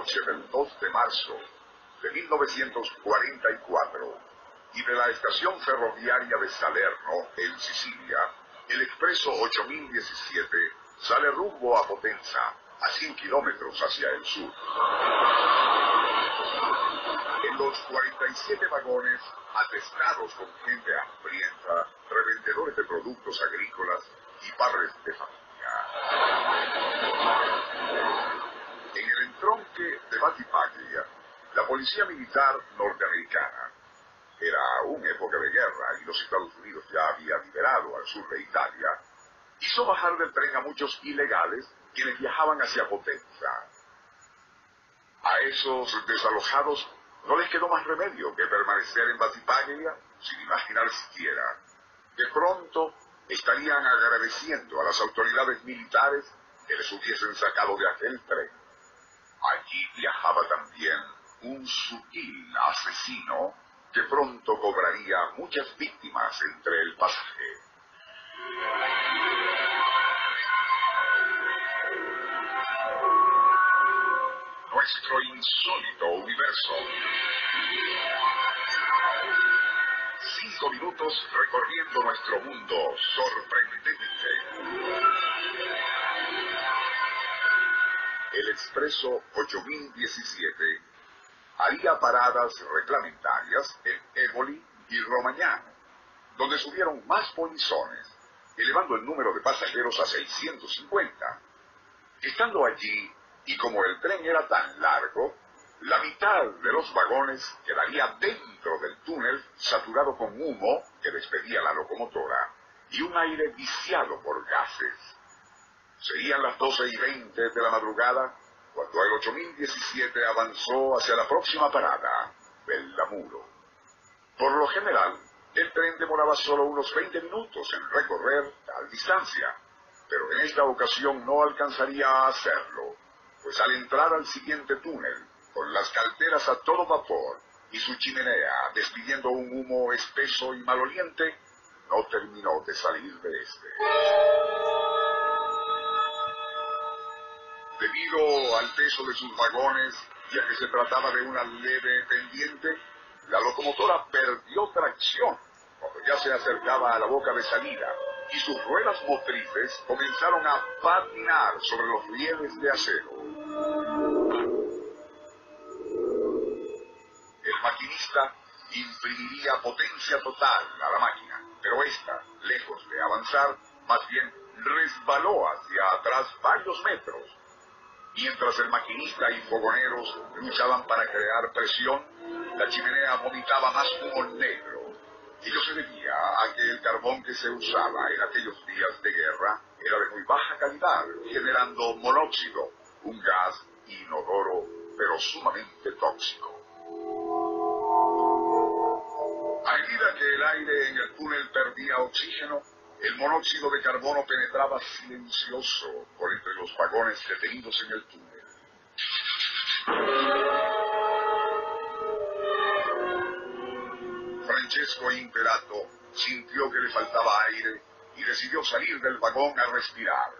noche del 2 de marzo de 1944 y de la estación ferroviaria de Salerno, en Sicilia, el expreso 8017 sale rumbo a Potenza, a 100 kilómetros hacia el sur. En los 47 vagones, atestados con gente hambrienta, revendedores de productos agrícolas y padres de familia. De Batipaglia, la policía militar norteamericana, era aún época de guerra y los Estados Unidos ya habían liberado al sur de Italia, hizo bajar del tren a muchos ilegales quienes viajaban hacia Potenza. A esos desalojados no les quedó más remedio que permanecer en Batipaglia sin imaginar siquiera que pronto estarían agradeciendo a las autoridades militares que les hubiesen sacado de aquel tren. Allí viajaba también un sutil asesino que pronto cobraría muchas víctimas entre el pasaje. Nuestro insólito universo. Cinco minutos recorriendo nuestro mundo sorprendente. Expreso 8017 haría paradas reglamentarias en Éboli y Romagnano, donde subieron más polizones, elevando el número de pasajeros a 650. Estando allí, y como el tren era tan largo, la mitad de los vagones quedaría dentro del túnel saturado con humo que despedía la locomotora y un aire viciado por gases. Serían las 12 y 20 de la madrugada cuando el 8017 avanzó hacia la próxima parada, Bellamuro. Por lo general, el tren demoraba solo unos 20 minutos en recorrer tal distancia, pero en esta ocasión no alcanzaría a hacerlo, pues al entrar al siguiente túnel, con las calderas a todo vapor y su chimenea despidiendo un humo espeso y maloliente, no terminó de salir de este. Debido al peso de sus vagones y a que se trataba de una leve pendiente, la locomotora perdió tracción cuando ya se acercaba a la boca de salida y sus ruedas motrices comenzaron a patinar sobre los rieles de acero. El maquinista imprimiría potencia total a la máquina, pero esta, lejos de avanzar, más bien resbaló hacia atrás varios metros Mientras el maquinista y fogoneros luchaban para crear presión, la chimenea vomitaba más humo negro. Ello se debía a que el carbón que se usaba en aquellos días de guerra era de muy baja calidad, generando monóxido, un gas inodoro pero sumamente tóxico. A medida que el aire en el túnel perdía oxígeno, el monóxido de carbono penetraba silencioso por entre los vagones detenidos en el túnel. Francesco Imperato sintió que le faltaba aire y decidió salir del vagón a respirar.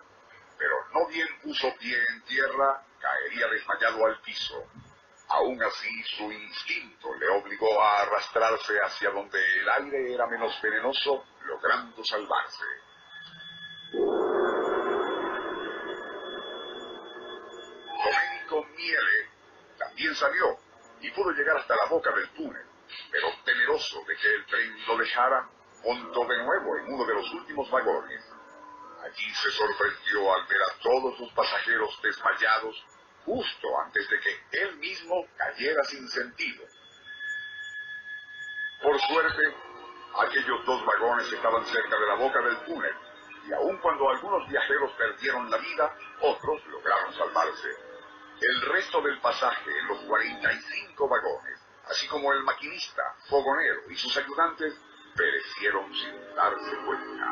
Pero no bien puso pie en tierra, caería desmayado al piso. Aún así, su instinto le obligó a arrastrarse hacia donde el aire era menos venenoso, logrando salvarse. Domenico Miele también salió y pudo llegar hasta la boca del túnel, pero temeroso de que el tren lo dejara, montó de nuevo en uno de los últimos vagones. Allí se sorprendió al ver a todos sus pasajeros desmayados justo antes de que él mismo cayera sin sentido. Por suerte, aquellos dos vagones estaban cerca de la boca del túnel, y aun cuando algunos viajeros perdieron la vida, otros lograron salvarse. El resto del pasaje en los 45 vagones, así como el maquinista, fogonero y sus ayudantes, perecieron sin darse cuenta.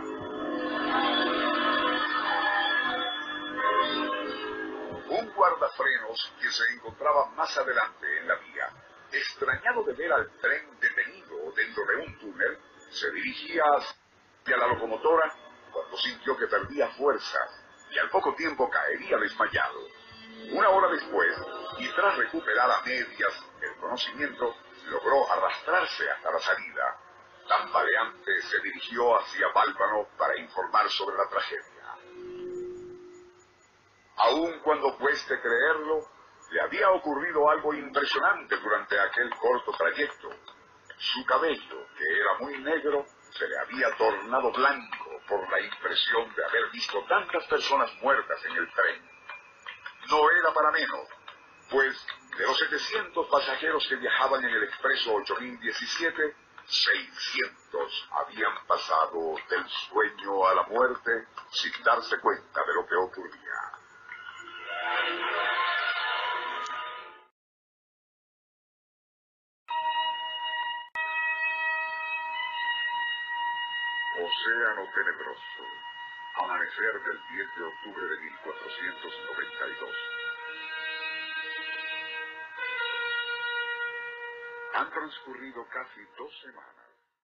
Un guardafrenos que se encontraba más adelante en la vía, extrañado de ver al tren dentro de un túnel, se dirigía hacia la locomotora cuando sintió que perdía fuerzas y al poco tiempo caería desmayado. Una hora después, y tras recuperar a medias el conocimiento, logró arrastrarse hasta la salida. Tambaleante se dirigió hacia Bálvano para informar sobre la tragedia. Aun cuando cueste creerlo, le había ocurrido algo impresionante durante aquel corto trayecto. Su cabello, que era muy negro, se le había tornado blanco por la impresión de haber visto tantas personas muertas en el tren. No era para menos, pues de los 700 pasajeros que viajaban en el expreso 8017, 600 habían pasado del sueño a la muerte sin darse cuenta de lo que ocurría. Océano Tenebroso, amanecer del 10 de octubre de 1492. Han transcurrido casi dos semanas